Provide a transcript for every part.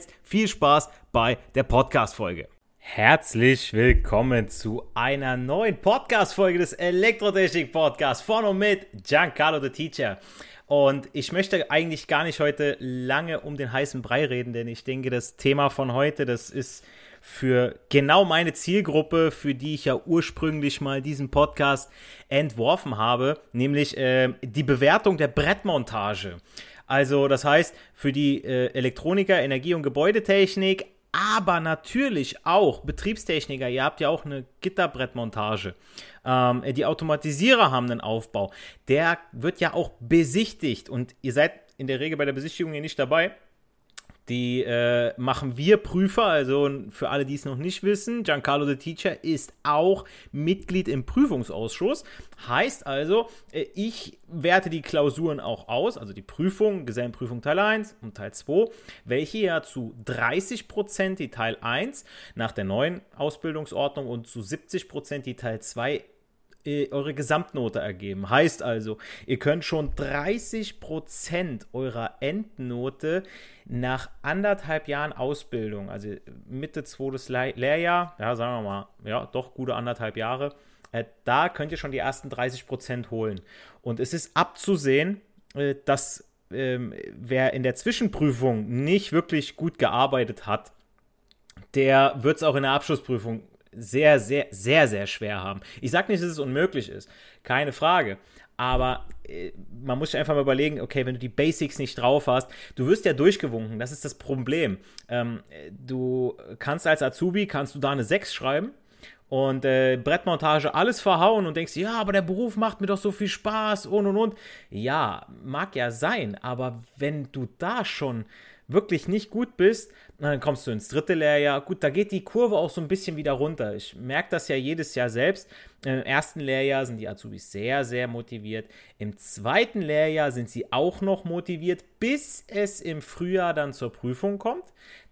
jetzt viel Spaß bei der Podcast-Folge. Herzlich willkommen zu einer neuen Podcast-Folge des Elektrotechnik-Podcasts von und mit Giancarlo the Teacher. Und ich möchte eigentlich gar nicht heute lange um den heißen Brei reden, denn ich denke, das Thema von heute, das ist für genau meine Zielgruppe, für die ich ja ursprünglich mal diesen Podcast entworfen habe, nämlich äh, die Bewertung der Brettmontage. Also das heißt, für die äh, Elektroniker, Energie- und Gebäudetechnik, aber natürlich auch Betriebstechniker, ihr habt ja auch eine Gitterbrettmontage. Ähm, die Automatisierer haben einen Aufbau. Der wird ja auch besichtigt und ihr seid in der Regel bei der Besichtigung hier nicht dabei. Die äh, machen wir Prüfer, also für alle, die es noch nicht wissen, Giancarlo the Teacher ist auch Mitglied im Prüfungsausschuss. Heißt also, äh, ich werte die Klausuren auch aus, also die Prüfung, Gesellenprüfung Teil 1 und Teil 2, welche ja zu 30% die Teil 1 nach der neuen Ausbildungsordnung und zu 70% die Teil 2 äh, eure Gesamtnote ergeben. Heißt also, ihr könnt schon 30% eurer Endnote nach anderthalb Jahren Ausbildung, also Mitte zweites Lehrjahr, ja, sagen wir mal, ja, doch gute anderthalb Jahre, äh, da könnt ihr schon die ersten 30% holen. Und es ist abzusehen, äh, dass ähm, wer in der Zwischenprüfung nicht wirklich gut gearbeitet hat, der wird es auch in der Abschlussprüfung sehr, sehr, sehr, sehr schwer haben. Ich sage nicht, dass es unmöglich ist, keine Frage. Aber äh, man muss sich einfach mal überlegen, okay, wenn du die Basics nicht drauf hast, du wirst ja durchgewunken, das ist das Problem. Ähm, du kannst als Azubi, kannst du da eine 6 schreiben und äh, Brettmontage alles verhauen und denkst, ja, aber der Beruf macht mir doch so viel Spaß und und und. Ja, mag ja sein, aber wenn du da schon wirklich nicht gut bist, dann kommst du ins dritte Lehrjahr. Gut, da geht die Kurve auch so ein bisschen wieder runter. Ich merke das ja jedes Jahr selbst. Im ersten Lehrjahr sind die Azubis sehr, sehr motiviert. Im zweiten Lehrjahr sind sie auch noch motiviert, bis es im Frühjahr dann zur Prüfung kommt.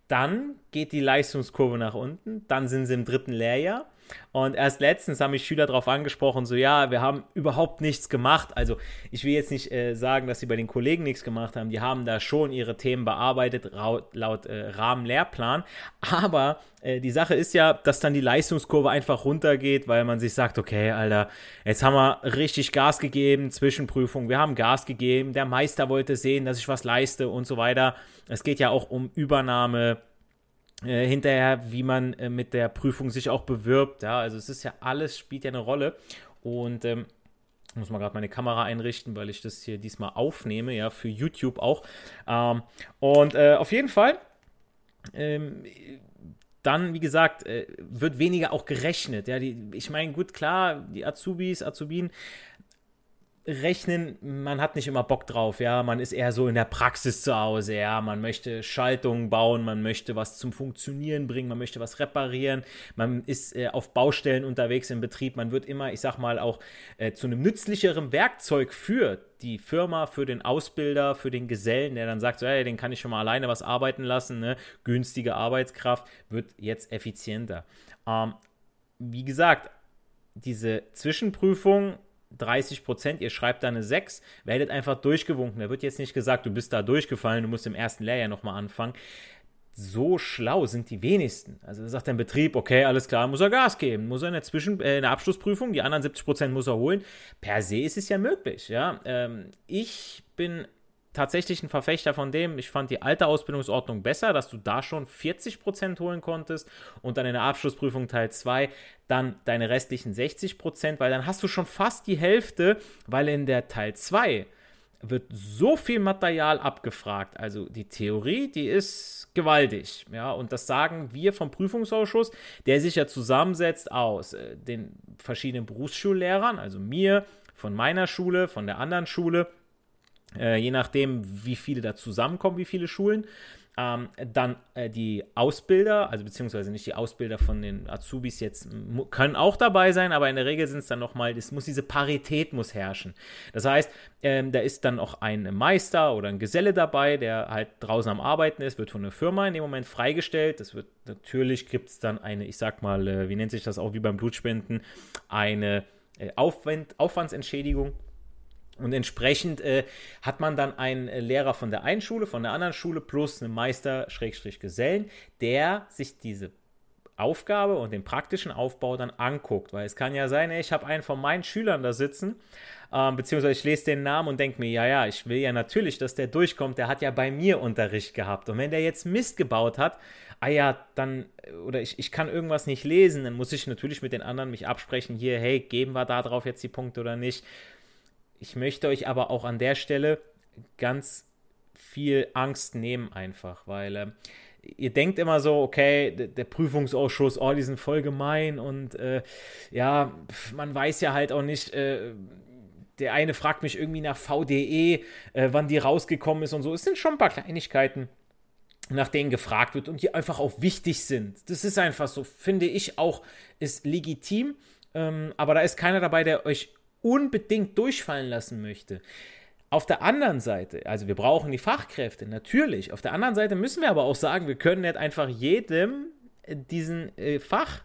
Dann geht die Leistungskurve nach unten. Dann sind sie im dritten Lehrjahr. Und erst letztens haben mich Schüler darauf angesprochen, so ja, wir haben überhaupt nichts gemacht. Also ich will jetzt nicht äh, sagen, dass sie bei den Kollegen nichts gemacht haben. Die haben da schon ihre Themen bearbeitet, laut, äh, Rahmenlehrplan. Aber äh, die Sache ist ja, dass dann die Leistungskurve einfach runtergeht, weil man sich sagt, okay, Alter, jetzt haben wir richtig Gas gegeben, Zwischenprüfung, wir haben Gas gegeben, der Meister wollte sehen, dass ich was leiste und so weiter. Es geht ja auch um Übernahme äh, hinterher, wie man äh, mit der Prüfung sich auch bewirbt. Ja, also es ist ja alles, spielt ja eine Rolle. Und ähm, muss mal gerade meine Kamera einrichten, weil ich das hier diesmal aufnehme, ja, für YouTube auch. Ähm, und äh, auf jeden Fall, ähm, dann, wie gesagt, äh, wird weniger auch gerechnet. Ja, die, ich meine, gut, klar, die Azubis, Azubinen rechnen, man hat nicht immer Bock drauf, ja, man ist eher so in der Praxis zu Hause, ja, man möchte Schaltungen bauen, man möchte was zum Funktionieren bringen, man möchte was reparieren, man ist äh, auf Baustellen unterwegs im Betrieb, man wird immer, ich sag mal, auch äh, zu einem nützlicheren Werkzeug für die Firma, für den Ausbilder, für den Gesellen, der dann sagt, so, hey, den kann ich schon mal alleine was arbeiten lassen, ne? günstige Arbeitskraft, wird jetzt effizienter. Ähm, wie gesagt, diese Zwischenprüfung 30 Prozent, ihr schreibt da eine 6, werdet einfach durchgewunken. Da wird jetzt nicht gesagt, du bist da durchgefallen, du musst im ersten Lehrjahr nochmal anfangen. So schlau sind die wenigsten. Also sagt der Betrieb, okay, alles klar, muss er Gas geben, muss er in der, Zwischen äh, in der Abschlussprüfung, die anderen 70 Prozent muss er holen. Per se ist es ja möglich, ja. Ähm, ich bin tatsächlich ein Verfechter von dem. Ich fand die alte Ausbildungsordnung besser, dass du da schon 40% holen konntest und dann in der Abschlussprüfung Teil 2 dann deine restlichen 60%, weil dann hast du schon fast die Hälfte, weil in der Teil 2 wird so viel Material abgefragt. Also die Theorie, die ist gewaltig. Ja, und das sagen wir vom Prüfungsausschuss, der sich ja zusammensetzt aus äh, den verschiedenen Berufsschullehrern, also mir, von meiner Schule, von der anderen Schule, äh, je nachdem, wie viele da zusammenkommen, wie viele Schulen. Ähm, dann äh, die Ausbilder, also beziehungsweise nicht die Ausbilder von den Azubis jetzt, können auch dabei sein, aber in der Regel sind es dann nochmal, es muss diese Parität muss herrschen. Das heißt, ähm, da ist dann auch ein Meister oder ein Geselle dabei, der halt draußen am Arbeiten ist, wird von der Firma in dem Moment freigestellt. Das wird natürlich gibt es dann eine, ich sag mal, äh, wie nennt sich das auch wie beim Blutspenden, eine äh, Aufwand, Aufwandsentschädigung und entsprechend äh, hat man dann einen äh, Lehrer von der einen Schule, von der anderen Schule plus einen Meister-Gesellen, der sich diese Aufgabe und den praktischen Aufbau dann anguckt. Weil es kann ja sein, ey, ich habe einen von meinen Schülern da sitzen, ähm, beziehungsweise ich lese den Namen und denke mir, ja, ja, ich will ja natürlich, dass der durchkommt. Der hat ja bei mir Unterricht gehabt. Und wenn der jetzt Mist gebaut hat, ah ja, dann, oder ich, ich kann irgendwas nicht lesen, dann muss ich natürlich mit den anderen mich absprechen, hier, hey, geben wir da drauf jetzt die Punkte oder nicht. Ich möchte euch aber auch an der Stelle ganz viel Angst nehmen, einfach, weil äh, ihr denkt immer so, okay, der, Prüfungsausschuss, oh, die sind voll gemein und äh, ja, man weiß ja halt auch nicht, äh, der eine fragt mich irgendwie nach VDE, äh, wann die rausgekommen ist und so. Es sind schon ein paar Kleinigkeiten, nach denen gefragt wird und die einfach auch wichtig sind. Das ist einfach so, finde ich auch, ist legitim. Ähm, aber da ist keiner dabei, der euch unbedingt durchfallen lassen möchte. Auf der anderen Seite, also wir brauchen die Fachkräfte, natürlich. Auf der anderen Seite müssen wir aber auch sagen, wir können nicht einfach jedem diesen äh, Fach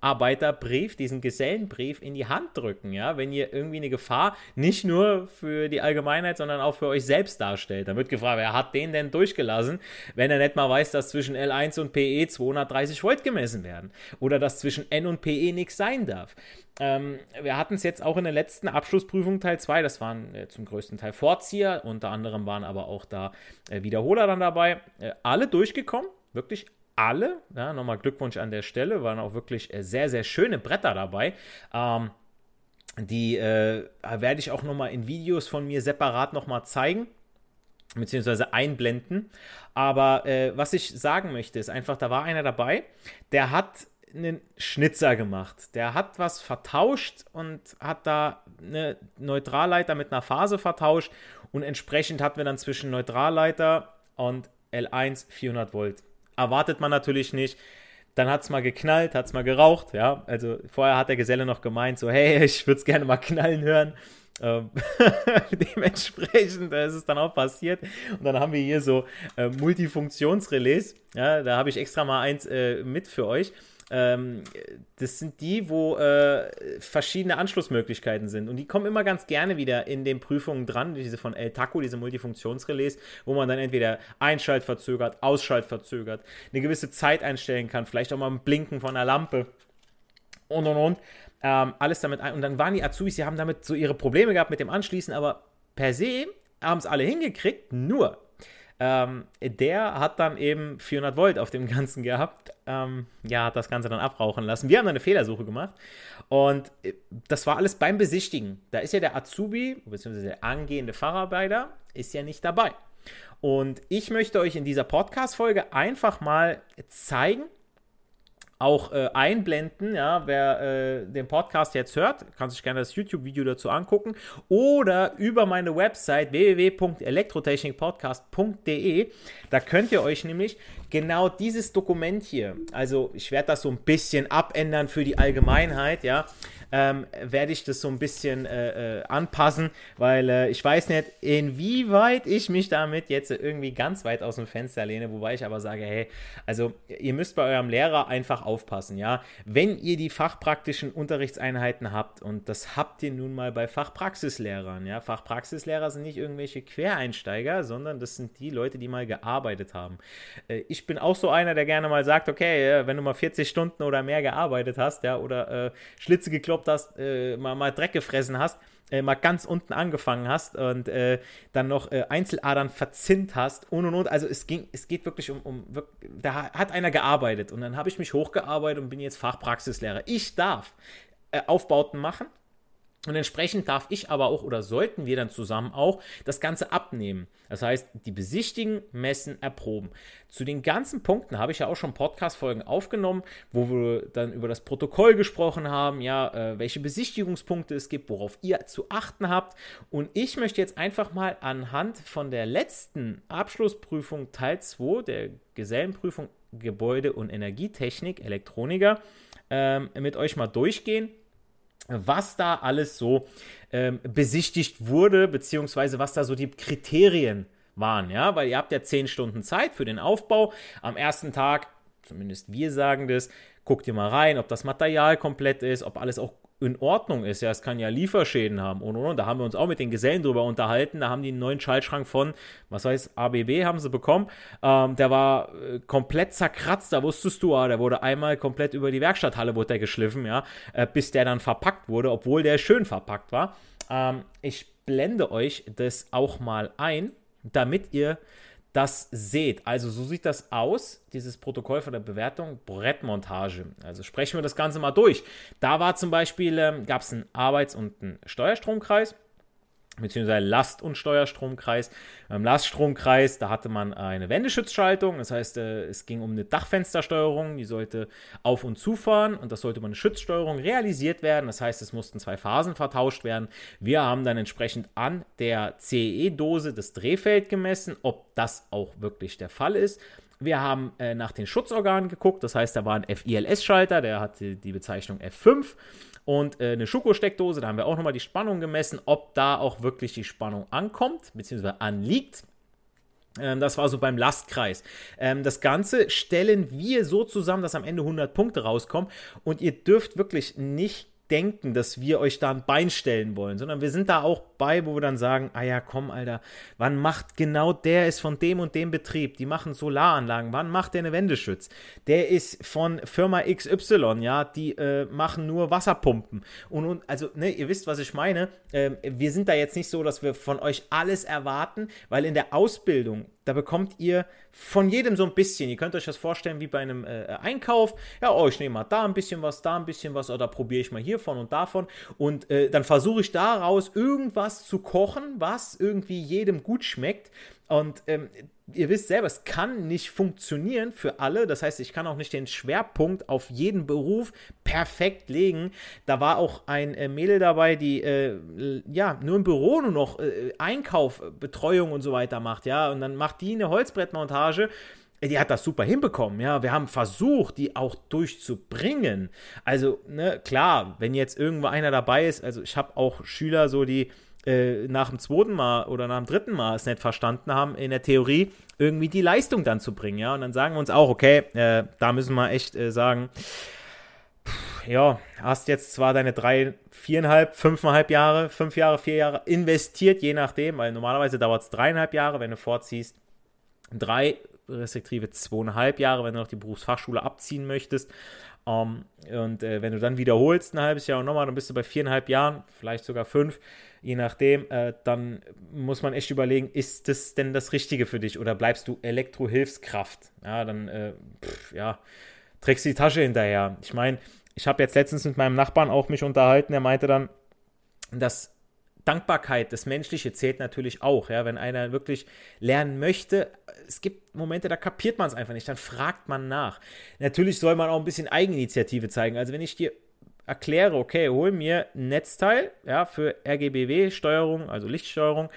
Arbeiterbrief, diesen Gesellenbrief in die Hand drücken, ja, wenn ihr irgendwie eine Gefahr nicht nur für die Allgemeinheit, sondern auch für euch selbst darstellt. Dann wird gefragt, wer hat den denn durchgelassen, wenn er nicht mal weiß, dass zwischen L1 und PE 230 Volt gemessen werden oder dass zwischen N und PE nichts sein darf. Ähm, wir hatten es jetzt auch in der letzten Abschlussprüfung Teil 2, das waren äh, zum größten Teil Vorzieher, unter anderem waren aber auch da äh, Wiederholer dann dabei, äh, alle durchgekommen, wirklich alle. Ja, nochmal Glückwunsch an der Stelle, waren auch wirklich äh, sehr, sehr schöne Bretter dabei. Ähm, die äh, werde ich auch nochmal in Videos von mir separat nochmal zeigen beziehungsweise einblenden. Aber äh, was ich sagen möchte, ist einfach, da war einer dabei, der hat einen Schnitzer gemacht. Der hat was vertauscht und hat da eine Neutralleiter mit einer Phase vertauscht und entsprechend hatten wir dann zwischen Neutralleiter und L1 400 Volt erwartet man natürlich nicht. Dann hat es mal geknallt, hat es mal geraucht, ja. Also vorher hat der Geselle noch gemeint, so, hey, ich würde es gerne mal knallen hören. Ähm, dementsprechend ist es dann auch passiert. Und dann haben wir hier so äh, Multifunktionsrelais. Ja, da habe ich extra mal eins äh, mit für euch. Ähm, das sind die, wo äh, verschiedene Anschlussmöglichkeiten sind. Und die kommen immer ganz gerne wieder in den Prüfungen dran, diese von El Taco, diese Multifunktionsrelais, wo man dann entweder Einschalt verzögert, Ausschalt verzögert, eine gewisse Zeit einstellen kann, vielleicht auch mal ein Blinken von einer Lampe und und und. Ähm, alles damit ein. Und dann waren die Azubis, die haben damit so ihre Probleme gehabt mit dem Anschließen, aber per se haben es alle hingekriegt, nur ähm, der hat dann eben 400 Volt auf dem Ganzen gehabt. Ähm, ja, hat das Ganze dann abrauchen lassen. Wir haben dann eine Fehlersuche gemacht und äh, das war alles beim Besichtigen. Da ist ja der Azubi, beziehungsweise der angehende Facharbeiter, ist ja nicht dabei. Und ich möchte euch in dieser Podcast-Folge einfach mal zeigen, auch äh, einblenden. Ja, wer äh, den Podcast jetzt hört, kann sich gerne das YouTube-Video dazu angucken oder über meine Website www.elektrotechnikpodcast.de. Da könnt ihr euch nämlich genau dieses Dokument hier, also ich werde das so ein bisschen abändern für die Allgemeinheit, ja, ähm, werde ich das so ein bisschen äh, äh, anpassen, weil äh, ich weiß nicht, inwieweit ich mich damit jetzt irgendwie ganz weit aus dem Fenster lehne, wobei ich aber sage, hey, also ihr müsst bei eurem Lehrer einfach aufpassen, ja. Wenn ihr die fachpraktischen Unterrichtseinheiten habt, und das habt ihr nun mal bei Fachpraxislehrern, ja, Fachpraxislehrer sind nicht irgendwelche Quereinsteiger, sondern das sind die Leute, die mal gearbeitet haben. Äh, ich bin auch so einer, der gerne mal sagt, okay, wenn du mal 40 Stunden oder mehr gearbeitet hast, ja, oder äh, Schlitze gekloppt gekloppt hast, äh, mal, mal Dreck gefressen hast, äh, mal ganz unten angefangen hast und äh, dann noch äh, Einzeladern verzinnt hast und und und. Also es ging, es geht wirklich um, um da hat einer gearbeitet und dann habe ich mich hochgearbeitet und bin jetzt Fachpraxislehrer. Ich darf äh, Aufbauten machen und entsprechend darf ich aber auch oder sollten wir dann zusammen auch das Ganze abnehmen. Das heißt, die besichtigen, messen, erproben. Zu den ganzen Punkten habe ich ja auch schon Podcast-Folgen aufgenommen, wo wir dann über das Protokoll gesprochen haben, ja, äh, welche Besichtigungspunkte es gibt, worauf ihr zu achten habt. Und ich möchte jetzt einfach mal anhand von der letzten Abschlussprüfung Teil 2 der Gesellenprüfung Gebäude- und Energietechnik, Elektroniker, ähm, mit euch mal durchgehen was da alles so ähm, besichtigt wurde, beziehungsweise was da so die Kriterien waren, ja, weil ihr habt ja zehn Stunden Zeit für den Aufbau. Am ersten Tag, zumindest wir sagen das, guckt ihr mal rein, ob das Material komplett ist, ob alles auch in Ordnung ist. Ja, es kann ja Lieferschäden haben und und und. Da haben wir uns auch mit den Gesellen drüber unterhalten. Da haben die einen neuen Schaltschrank von, was heißt ABB, haben sie bekommen. Ähm, der war äh, komplett zerkratzt. Da wusstest du, ah, der wurde einmal komplett über die Werkstatthalle wurde der geschliffen, ja, äh, bis der dann verpackt wurde, obwohl der schön verpackt war. Ähm, ich blende euch das auch mal ein, damit ihr das seht. Also so sieht das aus, dieses Protokoll von der Bewertung, Brettmontage. Also sprechen wir das Ganze mal durch. Da war zum Beispiel, ähm, gab es einen Arbeits- und einen Steuerstromkreis beziehungsweise Last- und Steuerstromkreis. Beim Laststromkreis, da hatte man eine Wendeschutzschaltung, das heißt, äh, es ging um eine Dachfenstersteuerung, die sollte auf- und zufahren und das sollte über eine Schutzsteuerung realisiert werden. Das heißt, es mussten zwei Phasen vertauscht werden. Wir haben dann entsprechend an der CE-Dose das Drehfeld gemessen, ob das auch wirklich der Fall ist. Wir haben äh, nach den Schutzorganen geguckt, das heißt, da war ein FILS-Schalter, der hatte die Bezeichnung F5 und äh, eine Schuko-Steckdose. Da haben wir auch nochmal die Spannung gemessen, ob da auch wirklich die Spannung ankommt, beziehungsweise anliegt. Ähm, das war so beim Lastkreis. Ähm, das Ganze stellen wir so zusammen, dass am Ende 100 Punkte rauskommen. Und ihr dürft wirklich nicht denken, dass wir euch da ein Bein stellen wollen, sondern wir sind da auch bei, wo wir dann sagen, ah ja, komm, Alter, wann macht genau der ist von dem und dem Betrieb, die machen Solaranlagen, wann macht der eine Wendeschütz? Der ist von Firma XY, ja, die äh, machen nur Wasserpumpen und, und also, ne, ihr wisst, was ich meine. Ähm, wir sind da jetzt nicht so, dass wir von euch alles erwarten, weil in der Ausbildung da bekommt ihr von jedem so ein bisschen. Ihr könnt euch das vorstellen wie bei einem äh, Einkauf. Ja, oh, ich nehme mal da ein bisschen was, da ein bisschen was oder probiere ich mal hiervon und davon. Und äh, dann versuche ich daraus irgendwas zu kochen, was irgendwie jedem gut schmeckt. Und ähm, ihr wisst selber, es kann nicht funktionieren für alle. Das heißt, ich kann auch nicht den Schwerpunkt auf jeden Beruf perfekt legen. Da war auch ein äh, Mädel dabei, die äh, ja nur im Büro nur noch äh, Einkauf, Betreuung und so weiter macht, ja. Und dann macht die eine Holzbrettmontage die hat das super hinbekommen, ja. Wir haben versucht, die auch durchzubringen. Also, ne, klar, wenn jetzt irgendwo einer dabei ist, also ich habe auch Schüler so, die äh, nach dem zweiten Mal oder nach dem dritten Mal es nicht verstanden haben, in der Theorie irgendwie die Leistung dann zu bringen, ja. Und dann sagen wir uns auch, okay, äh, da müssen wir echt äh, sagen, ja, hast jetzt zwar deine drei, viereinhalb, fünfeinhalb Jahre, fünf Jahre, vier Jahre investiert, je nachdem, weil normalerweise dauert es dreieinhalb Jahre, wenn du vorziehst. Drei respektive zweieinhalb Jahre, wenn du noch die Berufsfachschule abziehen möchtest. Um, ähm, und äh, wenn du dann wiederholst ein halbes Jahr und nochmal, dann bist du bei viereinhalb Jahren, vielleicht sogar fünf je nachdem, äh, dann muss man echt überlegen, ist das denn das Richtige für dich oder bleibst du Elektrohilfskraft? Ja, dann, äh, pff, ja, trägst du die Tasche hinterher. Ich meine, ich habe jetzt letztens mit meinem Nachbarn auch mich unterhalten, der meinte dann, dass Dankbarkeit, das Menschliche zählt natürlich auch, ja, wenn einer wirklich lernen möchte. Es gibt Momente, da kapiert man es einfach nicht, dann fragt man nach. Natürlich soll man auch ein bisschen Eigeninitiative zeigen. Also wenn ich dir erkläre, okay, hol mir ein Netzteil ja, für RGBW-Steuerung, also Lichtsteuerung,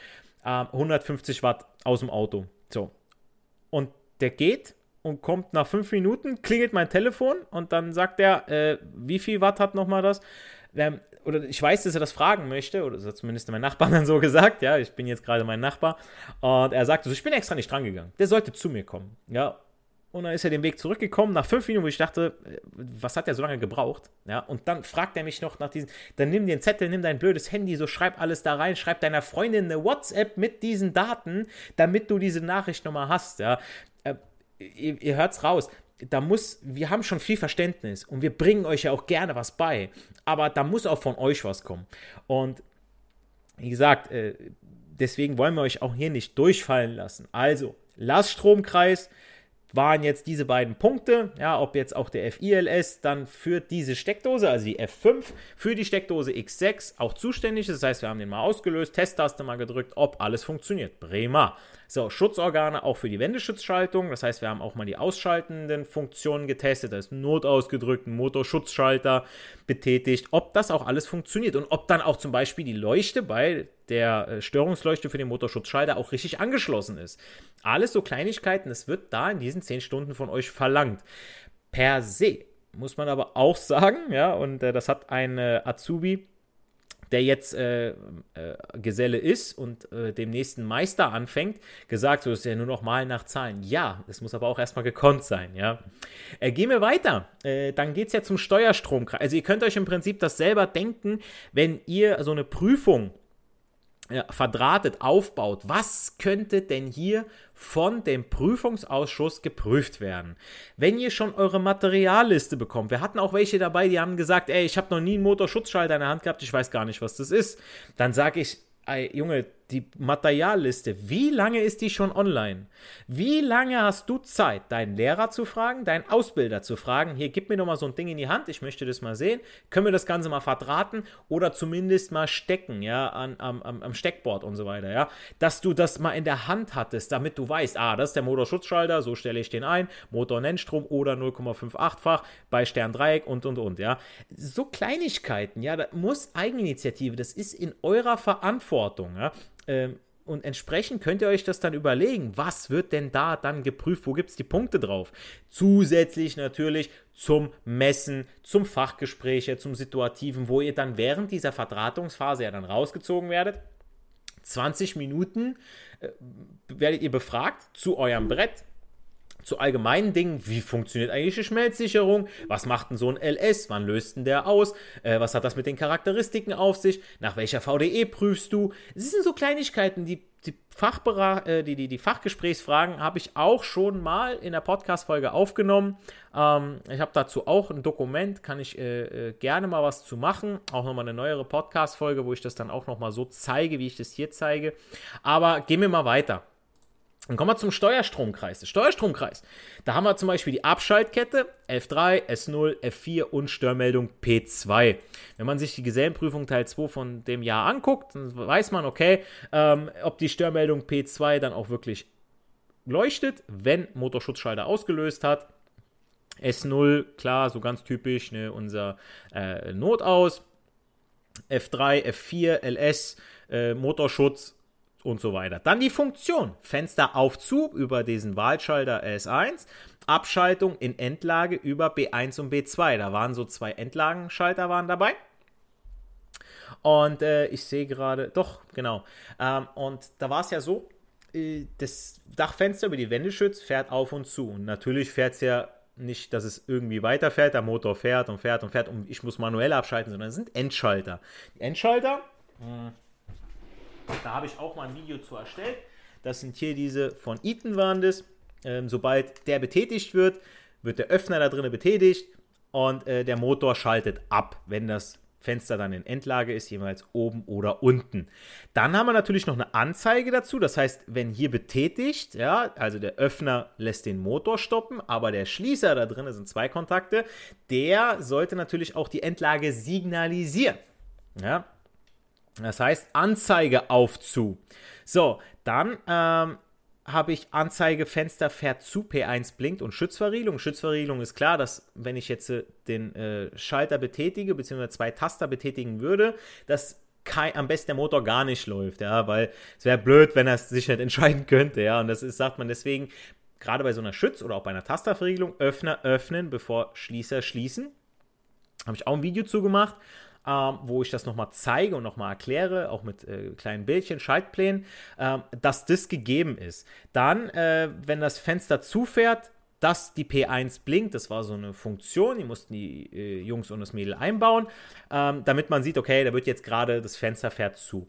äh, 150 Watt aus dem Auto. So. Und der geht und kommt nach fünf Minuten, klingelt mein Telefon und dann sagt er, äh, wie viel Watt hat nochmal das? Ähm, oder ich weiß, dass er das fragen möchte, oder das hat zumindest mein Nachbar dann so gesagt, ja, ich bin jetzt gerade mein Nachbar, und er sagte so, ich bin extra nicht dran gegangen, der sollte zu mir kommen, ja, und dann ist er den Weg zurückgekommen nach fünf Minuten, wo ich dachte, äh, was hat er so lange gebraucht? Ja, und dann fragt er mich noch nach diesen, dann nimm den Zettel, nimm dein blödes Handy, so schreib alles da rein, schreib deiner Freundin eine WhatsApp mit diesen Daten, damit du diese Nachricht nochmal hast. Ja, äh, ihr, ihr hört's raus. Da muss, wir haben schon viel Verständnis und wir bringen euch ja auch gerne was bei, aber da muss auch von euch was kommen. Und wie gesagt, äh, deswegen wollen wir euch auch hier nicht durchfallen lassen. Also, Laststromkreis waren jetzt diese beiden Punkte, ja, ob jetzt auch der FILS dann für diese Steckdose, also die F5, für die Steckdose X6 auch zuständig ist. Das heißt, wir haben den mal ausgelöst, Testtaste mal gedrückt, ob alles funktioniert. Prima. So, Schutzorgane auch für die Wendeschutzschaltung. Das heißt, wir haben auch mal die ausschaltenden Funktionen getestet. Da ist Not ausgedrückt, ein Motorschutzschalter betätigt, ob das auch alles funktioniert und ob dann auch zum Beispiel die Leuchte bei der äh, Störungsleuchte für den Motorschutzschalter auch richtig angeschlossen ist. Alles so Kleinigkeiten, das wird da in diesen 10 Stunden von euch verlangt. Per se muss man aber auch sagen, ja, und äh, das hat ein äh, Azubi der jetzt äh, äh, Geselle ist und äh, dem nächsten Meister anfängt, gesagt, so ist ja nur noch mal nach Zahlen. Ja, es muss aber auch erstmal gekonnt sein, ja. Äh, gehen wir weiter. Äh, dann geht es ja zum Steuerstromkreis. Also ihr könnt euch im Prinzip das selber denken, wenn ihr so eine Prüfung ja, verdrahtet aufbaut, was könnte denn hier von dem Prüfungsausschuss geprüft werden? Wenn ihr schon eure Materialliste bekommt, wir hatten auch welche dabei, die haben gesagt, ey, ich habe noch nie einen Motorschutzschalter in der Hand gehabt, ich weiß gar nicht, was das ist. Dann sage ich, ey, Junge, die Materialliste, wie lange ist die schon online? Wie lange hast du Zeit, deinen Lehrer zu fragen, deinen Ausbilder zu fragen, hier, gib mir doch mal so ein Ding in die Hand, ich möchte das mal sehen, können wir das Ganze mal verdrahten oder zumindest mal stecken, ja, an, am, am Steckboard und so weiter, ja, dass du das mal in der Hand hattest, damit du weißt, ah, das ist der Motorschutzschalter, so stelle ich den ein, Motor-Nennstrom oder 0,58-fach bei Sterndreieck und, und, und, ja. So Kleinigkeiten, ja, das muss Eigeninitiative, das ist in eurer Verantwortung, ja. Ähm, und entsprechend könnt ihr euch das dann überlegen, was wird denn da dann geprüft, wo gibt es die Punkte drauf. Zusätzlich natürlich zum Messen, zum Fachgespräche, zum Situativen, wo ihr dann während dieser Verdrahtungsphase ja dann rausgezogen werdet. 20 Minuten äh, werdet ihr befragt zu eurem Brett, zu allgemeinen Dingen, wie funktioniert eigentlich die Schmelzsicherung, was macht denn so ein LS, wann löst denn der aus, äh, was hat das mit den Charakteristiken auf sich, nach welcher VDE prüfst du. Es sind so Kleinigkeiten, die, die, äh, die, die, die Fachgesprächsfragen habe ich auch schon mal in der Podcast-Folge aufgenommen. Ähm, ich habe dazu auch ein Dokument, kann ich äh, äh gerne mal was zu machen. Auch nochmal eine neuere Podcast-Folge, wo ich das dann auch nochmal so zeige, wie ich das hier zeige. Aber gehen wir mal weiter. Dann kommen wir zum Steuerstromkreis. Der Steuerstromkreis. Da haben wir zum Beispiel die Abschaltkette F3, S0, F4 und Störmeldung P2. Wenn man sich die Gesellenprüfung Teil 2 von dem Jahr anguckt, dann weiß man, okay, ähm, ob die Störmeldung P2 dann auch wirklich leuchtet, wenn Motorschutzschalter ausgelöst hat. S0, klar, so ganz typisch, ne, unser äh, Notaus. F3, F4, LS, äh, Motorschutz und so weiter. Dann die Funktion. Fenster auf zu über diesen Wahlschalter S1. Abschaltung in Endlage über B1 und B2. Da waren so zwei Endlagenschalter waren dabei. Und äh, ich sehe gerade, doch, genau. Ähm, und da war es ja so, äh, das Dachfenster über die Wendeschütz fährt auf und zu. Und natürlich fährt es ja nicht, dass es irgendwie weiterfährt, der Motor fährt und fährt und fährt und ich muss manuell abschalten, sondern es sind Endschalter. Die Endschalter, mh, hm, da habe ich auch mal ein Video zu erstellt. Das sind hier diese von Eaton waren das. Ähm, sobald der betätigt wird, wird der Öffner da drinnen betätigt und äh, der Motor schaltet ab, wenn das Fenster dann in Endlage ist, jeweils oben oder unten. Dann haben wir natürlich noch eine Anzeige dazu. Das heißt, wenn hier betätigt, ja, also der Öffner lässt den Motor stoppen, aber der Schließer da drin sind zwei Kontakte, der sollte natürlich auch die Endlage signalisieren. Ja, das heißt, Anzeige auf zu. So, dann ähm, habe ich Anzeige Fenster fährt zu, P1 blinkt und Schutzverriegelung. Schutzverriegelung ist klar, dass wenn ich jetzt äh, den äh, Schalter betätige, beziehungsweise zwei Taster betätigen würde, dass kein, am besten der Motor gar nicht läuft, ja, weil es wäre blöd, wenn er sich nicht entscheiden könnte, ja, und das ist, sagt man deswegen, gerade bei so einer Schütz- oder auch bei einer Tasterverriegelung, Öffner öffnen, bevor Schließer schließen. Habe ich auch ein Video zugemacht ähm, wo ich das nochmal zeige und nochmal erkläre, auch mit äh, kleinen Bildchen, Schaltplänen, äh, dass das gegeben ist. Dann, äh, wenn das Fenster zufährt, dass die P1 blinkt. Das war so eine Funktion, die mussten die äh, Jungs und das Mädel einbauen, ähm, damit man sieht, okay, da wird jetzt gerade das Fenster fährt zu.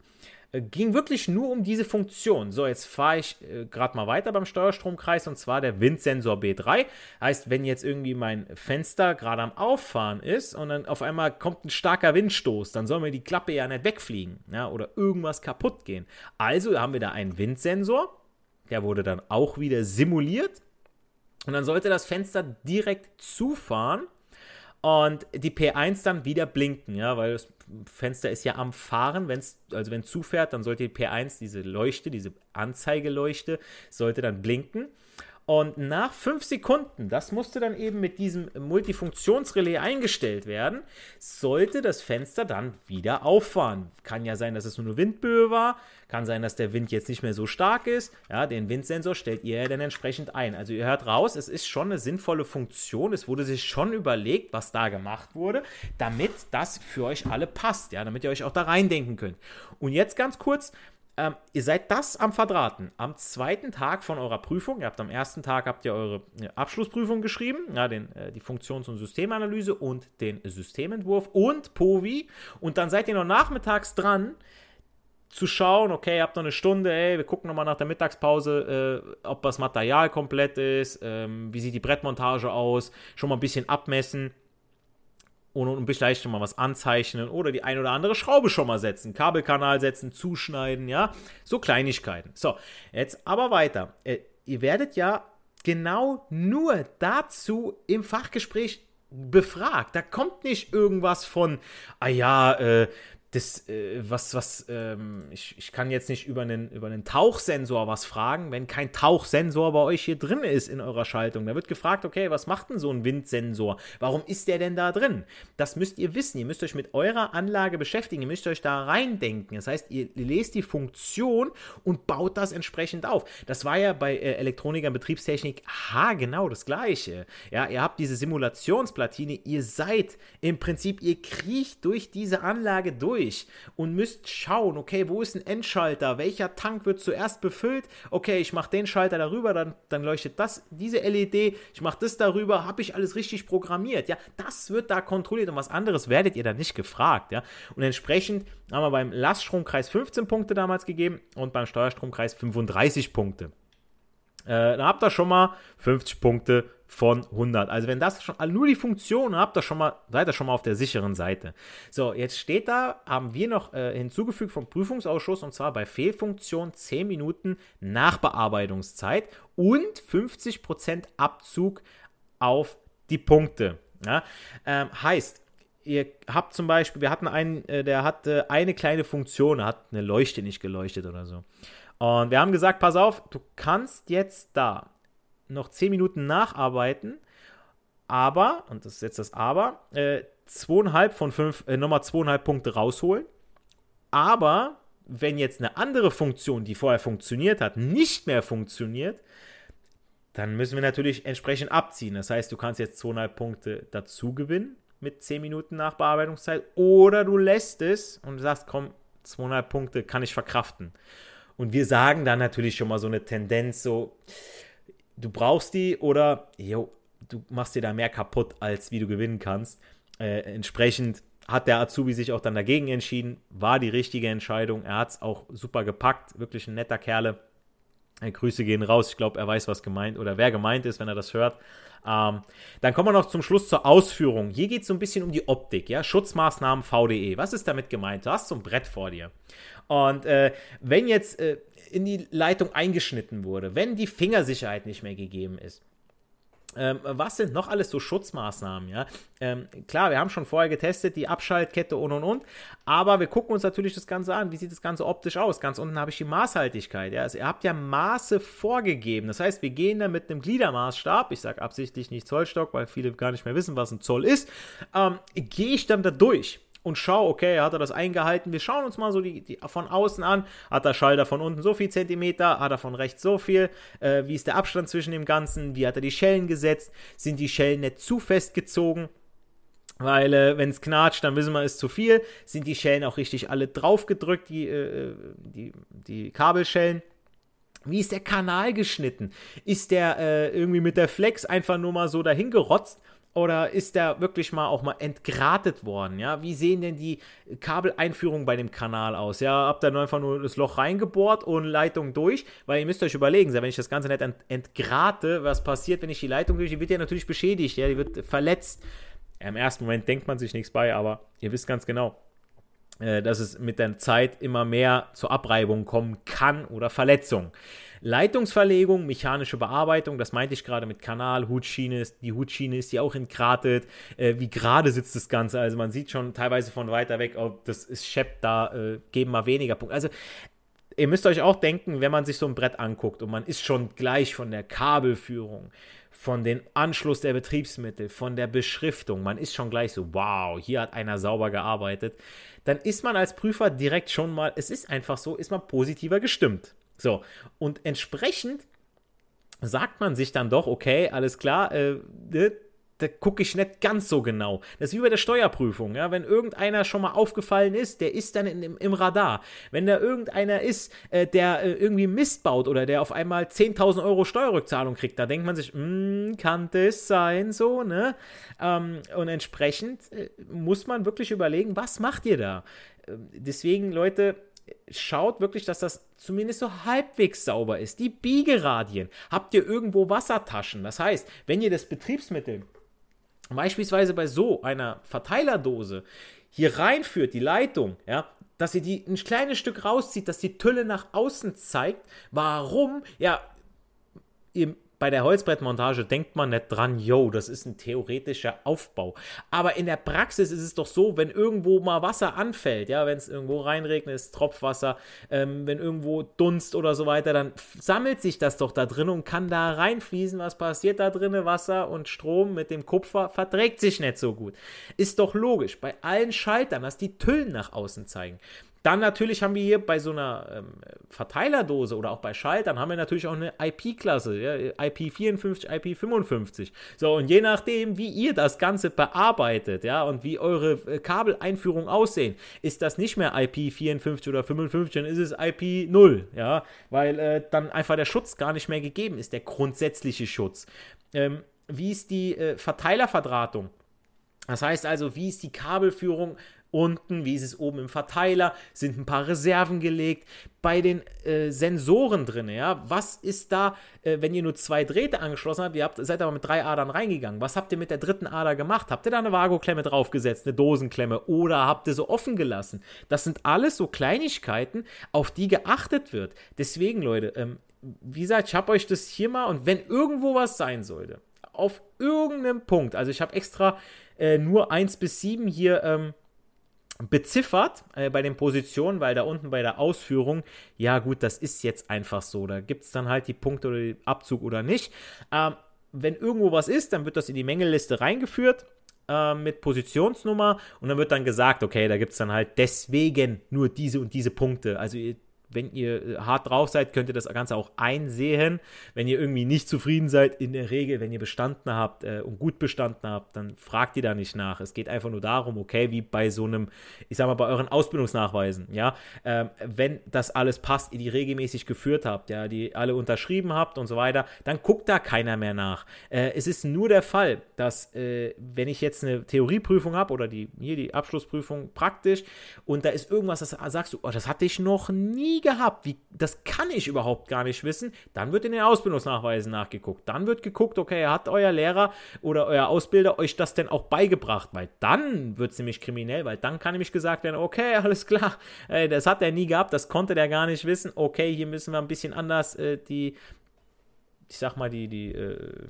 Äh, ging wirklich nur um diese Funktion. So, jetzt fahre ich äh, gerade mal weiter beim Steuerstromkreis und zwar der Windsensor B3. Heißt, wenn jetzt irgendwie mein Fenster gerade am Auffahren ist und dann auf einmal kommt ein starker Windstoß, dann soll mir die Klappe ja nicht wegfliegen ja, oder irgendwas kaputt gehen. Also haben wir da einen Windsensor, der wurde dann auch wieder simuliert und dann sollte das Fenster direkt zufahren und die P1 dann wieder blinken, ja, weil das Fenster ist ja am Fahren, wenn's, also wenn zufährt, dann sollte die P1, diese Leuchte, diese Anzeigeleuchte, sollte dann blinken. Und nach fünf Sekunden, das musste dann eben mit diesem Multifunktionsrelais eingestellt werden, sollte das Fenster dann wieder auffahren. Kann ja sein, dass es nur eine Windböe war, kann sein, dass der Wind jetzt nicht mehr so stark ist. Ja, den Windsensor stellt ihr ja dann entsprechend ein. Also ihr hört raus, es ist schon eine sinnvolle Funktion. Es wurde sich schon überlegt, was da gemacht wurde, damit das für euch alle passt, ja, damit ihr euch auch da reindenken könnt. Und jetzt ganz kurz, ähm, ihr seid das am Verdrahten. Am zweiten Tag von eurer Prüfung, ihr habt am ersten Tag habt ihr eure Abschlussprüfung geschrieben, ja, den, äh, die Funktions- und Systemanalyse und den Systementwurf und POVI. Und dann seid ihr noch nachmittags dran, zu schauen, okay, ihr habt noch eine Stunde, ey, wir gucken nochmal nach der Mittagspause, äh, ob das Material komplett ist, ähm, wie sieht die Brettmontage aus, schon mal ein bisschen abmessen und, und vielleicht schon mal was anzeichnen oder die ein oder andere Schraube schon mal setzen, Kabelkanal setzen, zuschneiden, ja, so Kleinigkeiten. So, jetzt aber weiter. Äh, ihr werdet ja genau nur dazu im Fachgespräch befragt. Da kommt nicht irgendwas von, ah ja, äh, das, äh, was, was, ähm, ich, ich kann jetzt nicht über einen, über einen Tauchsensor was fragen, wenn kein Tauchsensor bei euch hier drin ist in eurer Schaltung. Da wird gefragt, okay, was macht denn so ein Windsensor? Warum ist der denn da drin? Das müsst ihr wissen. Ihr müsst euch mit eurer Anlage beschäftigen. Ihr müsst euch da reindenken. Das heißt, ihr lest die Funktion und baut das entsprechend auf. Das war ja bei äh, Elektronik und Betriebstechnik ha, genau das Gleiche. Ja, ihr habt diese Simulationsplatine. Ihr seid im Prinzip, ihr kriecht durch diese Anlage durch durch und müsst schauen, okay, wo ist ein Endschalter? Welcher Tank wird zuerst befüllt? Okay, ich mache den Schalter darüber, dann, dann leuchtet das, diese LED, ich mache das darüber, habe ich alles richtig programmiert? Ja, das wird da kontrolliert und was anderes werdet ihr da nicht gefragt, ja. Und entsprechend haben wir beim Laststromkreis 15 Punkte damals gegeben und beim Steuerstromkreis 35 Punkte. Äh, dann habt ihr schon mal 50 Punkte von 100. Also wenn das schon nur die Funktion habt, ihr schon mal, seid ihr schon mal auf der sicheren Seite. So, jetzt steht da, haben wir noch äh, hinzugefügt vom Prüfungsausschuss und zwar bei Fehlfunktion 10 Minuten Nachbearbeitungszeit und 50% Abzug auf die Punkte. Ja? Ähm, heißt, ihr habt zum Beispiel, wir hatten einen, äh, der hatte eine kleine Funktion, hat eine Leuchte nicht geleuchtet oder so. Und wir haben gesagt, pass auf, du kannst jetzt da noch 10 Minuten nacharbeiten, aber, und das ist jetzt das Aber, äh, zweieinhalb von fünf, äh, nochmal zweieinhalb Punkte rausholen. Aber wenn jetzt eine andere Funktion, die vorher funktioniert hat, nicht mehr funktioniert, dann müssen wir natürlich entsprechend abziehen. Das heißt, du kannst jetzt zweieinhalb Punkte dazu gewinnen mit 10 Minuten Nachbearbeitungszeit oder du lässt es und sagst, komm, zweieinhalb Punkte kann ich verkraften. Und wir sagen dann natürlich schon mal so eine Tendenz, so, du brauchst die oder, jo, du machst dir da mehr kaputt, als wie du gewinnen kannst. Äh, entsprechend hat der Azubi sich auch dann dagegen entschieden, war die richtige Entscheidung. Er hat es auch super gepackt, wirklich ein netter Kerle. Äh, Grüße gehen raus. Ich glaube, er weiß, was gemeint oder wer gemeint ist, wenn er das hört. Ähm, dann kommen wir noch zum Schluss zur Ausführung. Hier geht es so ein bisschen um die Optik, ja. Schutzmaßnahmen VDE. Was ist damit gemeint? Du hast so ein Brett vor dir. Und äh, wenn jetzt äh, in die Leitung eingeschnitten wurde, wenn die Fingersicherheit nicht mehr gegeben ist, ähm, was sind noch alles so Schutzmaßnahmen? Ja? Ähm, klar, wir haben schon vorher getestet, die Abschaltkette und und und, aber wir gucken uns natürlich das Ganze an. Wie sieht das Ganze optisch aus? Ganz unten habe ich die Maßhaltigkeit. Ja? Also ihr habt ja Maße vorgegeben. Das heißt, wir gehen da mit einem Gliedermaßstab, ich sage absichtlich nicht Zollstock, weil viele gar nicht mehr wissen, was ein Zoll ist, ähm, gehe ich dann da durch und schau, okay, hat er das eingehalten. Wir schauen uns mal so die, die von außen an. Hat der Schalter von unten so viel Zentimeter, hat er von rechts so viel? Äh, wie ist der Abstand zwischen dem Ganzen? Wie hat er die Schellen gesetzt? Sind die Schellen nicht zu fest gezogen? Weil, äh, wenn es knatscht, dann wissen wir, ist zu viel. Sind die Schellen auch richtig alle draufgedrückt, die, äh, die, die Kabelschellen? Wie ist der Kanal geschnitten? Ist der äh, irgendwie mit der Flex einfach nur mal so dahin gerotzt? Oder ist der wirklich mal auch mal entgratet worden? Ja, wie sehen denn die Kabeleinführungen bei dem Kanal aus? Ja, habt ihr einfach nur das Loch reingebohrt und Leitung durch? Weil ihr müsst euch überlegen, wenn ich das Ganze nicht ent entgrate, was passiert, wenn ich die Leitung durch, die wird ja natürlich beschädigt, ja, die wird verletzt. Im ersten Moment denkt man sich nichts bei, aber ihr wisst ganz genau, äh, dass es mit der Zeit immer mehr zur Abreibung kommen kann oder Verletzung. Leitungsverlegung, mechanische Bearbeitung, das meinte ich gerade mit Kanal, Hutschiene, die Hutschiene ist die auch entgratet, äh, wie gerade sitzt das Ganze, also man sieht schon teilweise von weiter weg, oh, das ist Shep, da äh, geben wir weniger Punkte. Also ihr müsst euch auch denken, wenn man sich so ein Brett anguckt und man ist schon gleich von der Kabelführung, von dem Anschluss der Betriebsmittel, von der Beschriftung, man ist schon gleich so, wow, hier hat einer sauber gearbeitet, dann ist man als Prüfer direkt schon mal, es ist einfach so, ist man positiver gestimmt. So, und entsprechend sagt man sich dann doch, okay, alles klar, äh, ne, da gucke ich nicht ganz so genau. Das ist wie bei der Steuerprüfung, ja. Wenn irgendeiner schon mal aufgefallen ist, der ist dann in, im, im, Radar. Wenn da irgendeiner ist, äh, der äh, irgendwie Mist baut oder der auf einmal 10.000 Euro Steuerrückzahlung kriegt, da denkt man sich, hm, kann das sein, so, ne? Ähm, und entsprechend äh, muss man wirklich überlegen, was macht ihr da? Ähm, deswegen, Leute, schaut wirklich, dass das zumindest so halbwegs sauber ist. Die Biegeradien. Habt ihr irgendwo Wassertaschen? Das heißt, wenn ihr das Betriebsmittel beispielsweise bei so einer Verteilerdose hier reinführt, die Leitung, ja, dass ihr die ein kleines Stück rauszieht, dass die Tülle nach außen zeigt. Warum? Ja, ihr bei der Holzbrettmontage denkt man nicht dran, yo, das ist ein theoretischer Aufbau. Aber in der Praxis ist es doch so, wenn irgendwo mal Wasser anfällt, ja, wenn es irgendwo reinregnet, ist Tropfwasser, ähm, wenn irgendwo Dunst oder so weiter, dann sammelt sich das doch da drin und kann da reinfließen. Was passiert da drin? Wasser und Strom mit dem Kupfer verträgt sich nicht so gut. Ist doch logisch. Bei allen Schaltern, dass die Tüllen nach außen zeigen. Dann natürlich haben wir hier bei so einer ähm, Verteilerdose oder auch bei Schaltern haben wir natürlich auch eine IP-Klasse, ja, IP54, IP55. So, und je nachdem, wie ihr das Ganze bearbeitet, ja, und wie eure äh, Kabeleinführungen aussehen, ist das nicht mehr IP54 oder 55, dann ist es IP0, ja, weil äh, dann einfach der Schutz gar nicht mehr gegeben ist, der grundsätzliche Schutz. Ähm, wie ist die äh, Verteilerverdrahtung? Das heißt also, wie ist die Kabelführung Unten, wie ist es oben im Verteiler, sind ein paar Reserven gelegt. Bei den äh, Sensoren drin, ja, was ist da, äh, wenn ihr nur zwei Drähte angeschlossen habt, ihr habt, seid aber mit drei Adern reingegangen. Was habt ihr mit der dritten Ader gemacht? Habt ihr da eine Vago-Klemme draufgesetzt, eine Dosenklemme oder habt ihr so offen gelassen? Das sind alles so Kleinigkeiten, auf die geachtet wird. Deswegen, Leute, ähm, wie gesagt, ich habe euch das hier mal und wenn irgendwo was sein sollte, auf irgendeinem Punkt, also ich habe extra äh, nur 1 bis 7 hier ähm, beziffert äh, bei den Positionen, weil da unten bei der Ausführung, ja gut, das ist jetzt einfach so. Da gibt es dann halt die Punkte oder den Abzug oder nicht. Ähm, wenn irgendwo was ist, dann wird das in die Mängelliste reingeführt äh, mit Positionsnummer und dann wird dann gesagt, okay, da gibt es dann halt deswegen nur diese und diese Punkte. Also ihr wenn ihr äh, hart drauf seid, könnt ihr das Ganze auch einsehen. Wenn ihr irgendwie nicht zufrieden seid, in der Regel, wenn ihr bestanden habt äh, und gut bestanden habt, dann fragt ihr da nicht nach. Es geht einfach nur darum, okay, wie bei so einem, ich sag mal, bei euren Ausbildungsnachweisen, ja, ähm, wenn das alles passt, ihr die regelmäßig geführt habt, ja, die alle unterschrieben habt und so weiter, dann guckt da keiner mehr nach. Äh, es ist nur der Fall, dass äh, wenn ich jetzt eine Theorieprüfung habe oder die, hier die Abschlussprüfung praktisch und da ist irgendwas, das sagst du, oh, das hatte ich noch nie gehabt. Wie, das kann ich überhaupt gar nicht wissen. Dann wird in den Ausbildungsnachweisen nachgeguckt. Dann wird geguckt, okay, hat euer Lehrer oder euer Ausbilder euch das denn auch beigebracht? Weil dann wird es nämlich kriminell, weil dann kann nämlich gesagt werden, okay, alles klar, äh, das hat er nie gehabt, das konnte der gar nicht wissen. Okay, hier müssen wir ein bisschen anders äh, die, ich sag mal, die, die, äh,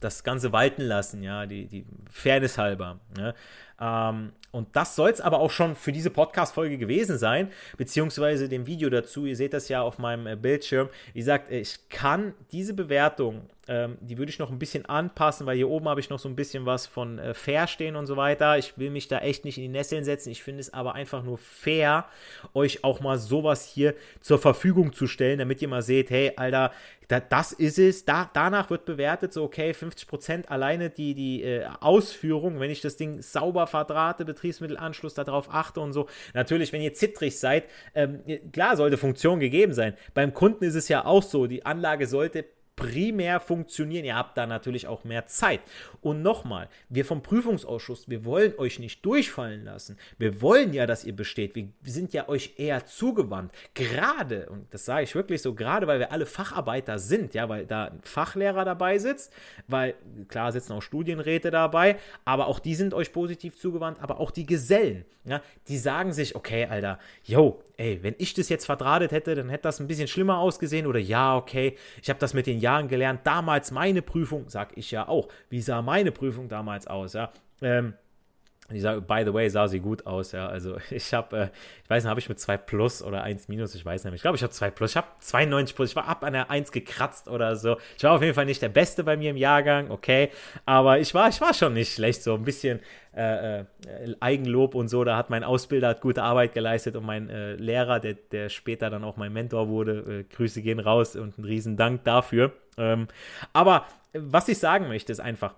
das Ganze walten lassen, ja, die, die Fairness halber. Ja. Ähm, und das soll es aber auch schon für diese Podcast-Folge gewesen sein, beziehungsweise dem Video dazu. Ihr seht das ja auf meinem äh, Bildschirm. Wie gesagt, ich kann diese Bewertung, ähm, die würde ich noch ein bisschen anpassen, weil hier oben habe ich noch so ein bisschen was von äh, fair stehen und so weiter. Ich will mich da echt nicht in die Nesseln setzen. Ich finde es aber einfach nur fair, euch auch mal sowas hier zur Verfügung zu stellen, damit ihr mal seht, hey, Alter, da, das ist es. Da, danach wird bewertet, so okay, 50% alleine die, die äh, Ausführung, wenn ich das Ding sauber verdrahte, Betriebsmittelanschluss darauf achte und so. Natürlich, wenn ihr zittrig seid, ähm, klar sollte Funktion gegeben sein. Beim Kunden ist es ja auch so, die Anlage sollte primär funktionieren. Ihr habt da natürlich auch mehr Zeit. Und nochmal, wir vom Prüfungsausschuss, wir wollen euch nicht durchfallen lassen. Wir wollen ja, dass ihr besteht. Wir sind ja euch eher zugewandt. Gerade, und das sage ich wirklich so, gerade weil wir alle Facharbeiter sind, ja, weil da ein Fachlehrer dabei sitzt, weil klar sitzen auch Studienräte dabei, aber auch die sind euch positiv zugewandt, aber auch die Gesellen, ja, die sagen sich, okay, Alter, yo, ey, wenn ich das jetzt verdrahtet hätte, dann hätte das ein bisschen schlimmer ausgesehen oder ja, okay, ich habe das mit den Jahren gelernt. Damals meine Prüfung, sag ich ja auch. Wie sah meine Prüfung damals aus? Ja, ähm, ich sage, by the way, sah sie gut aus, ja. Also ich habe, äh, ich weiß nicht, habe ich mit 2 plus oder 1 minus, ich weiß nicht. Ich glaube, ich habe 2 plus. Ich habe 92 plus. Ich war ab an der 1 gekratzt oder so. Ich war auf jeden Fall nicht der Beste bei mir im Jahrgang, okay. Aber ich war, ich war schon nicht schlecht. So ein bisschen äh, äh, Eigenlob und so. Da hat mein Ausbilder hat gute Arbeit geleistet und mein äh, Lehrer, der, der später dann auch mein Mentor wurde, äh, Grüße gehen raus und einen riesen Dank dafür. Ähm, aber was ich sagen möchte, ist einfach,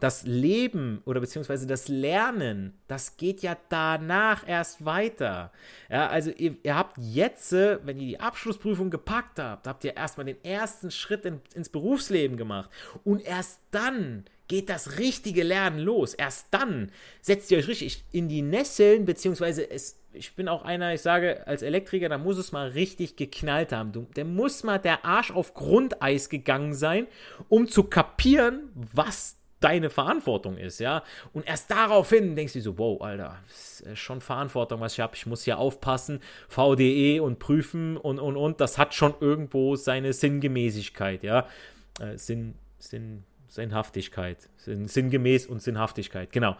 das Leben oder beziehungsweise das Lernen, das geht ja danach erst weiter. Ja, also ihr, ihr habt jetzt, wenn ihr die Abschlussprüfung gepackt habt, habt ihr erstmal den ersten Schritt in, ins Berufsleben gemacht. Und erst dann geht das richtige Lernen los. Erst dann setzt ihr euch richtig in die Nesseln, beziehungsweise es, ich bin auch einer, ich sage, als Elektriker, da muss es mal richtig geknallt haben. Du, der muss mal der Arsch auf Grundeis gegangen sein, um zu kapieren, was deine Verantwortung ist, ja. Und erst daraufhin denkst du so, wow, Alter, das ist schon Verantwortung, was ich habe. Ich muss hier aufpassen, VDE und prüfen und, und, und. Das hat schon irgendwo seine Sinngemäßigkeit, ja. Äh, Sinn, Sinn, Sinnhaftigkeit. Sinn, sinngemäß und Sinnhaftigkeit, genau.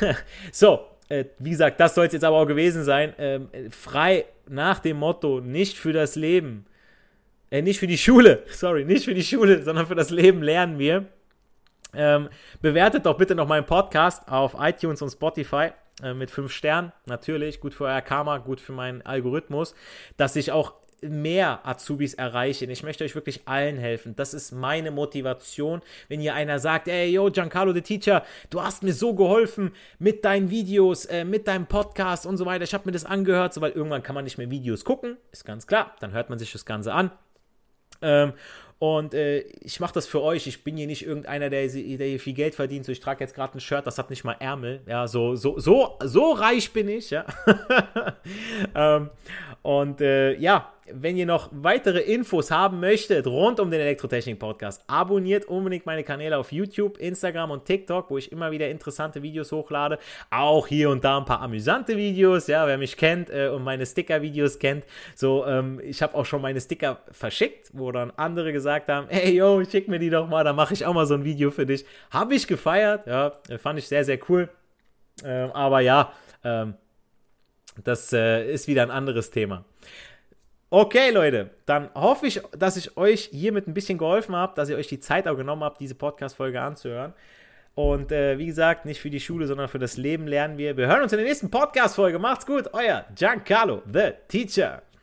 so, äh, wie gesagt, das soll es jetzt aber auch gewesen sein. Ähm, frei nach dem Motto, nicht für das Leben, äh, nicht für die Schule, sorry, nicht für die Schule, sondern für das Leben lernen wir. Ähm, bewertet doch bitte noch meinen Podcast auf iTunes und Spotify äh, mit 5 Sternen. Natürlich, gut für euer Karma, gut für meinen Algorithmus, dass ich auch mehr Azubis erreiche. Ich möchte euch wirklich allen helfen. Das ist meine Motivation. Wenn hier einer sagt, ey, yo, Giancarlo, the Teacher, du hast mir so geholfen mit deinen Videos, äh, mit deinem Podcast und so weiter. Ich habe mir das angehört, so, weil irgendwann kann man nicht mehr Videos gucken. Ist ganz klar. Dann hört man sich das Ganze an. Ähm, und äh, ich mache das für euch. Ich bin hier nicht irgendeiner, der, der hier viel Geld verdient. So, ich trage jetzt gerade ein Shirt, das hat nicht mal Ärmel. Ja, so, so, so, so reich bin ich, ja. ähm, und äh, ja, wenn ihr noch weitere Infos haben möchtet rund um den Elektrotechnik-Podcast, abonniert unbedingt meine Kanäle auf YouTube, Instagram und TikTok, wo ich immer wieder interessante Videos hochlade. Auch hier und da ein paar amüsante Videos, ja, wer mich kennt äh, und meine Sticker-Videos kennt. So, ähm, ich habe auch schon meine Sticker verschickt, wo dann andere gesagt haben, hey, yo, schick mir die doch mal, dann mache ich auch mal so ein Video für dich. Habe ich gefeiert, ja, fand ich sehr, sehr cool. Ähm, aber ja, ähm, das äh, ist wieder ein anderes Thema. Okay, Leute, dann hoffe ich, dass ich euch hiermit ein bisschen geholfen habe, dass ihr euch die Zeit auch genommen habt, diese Podcast-Folge anzuhören. Und äh, wie gesagt, nicht für die Schule, sondern für das Leben lernen wir. Wir hören uns in der nächsten Podcast-Folge. Macht's gut, euer Giancarlo, the Teacher.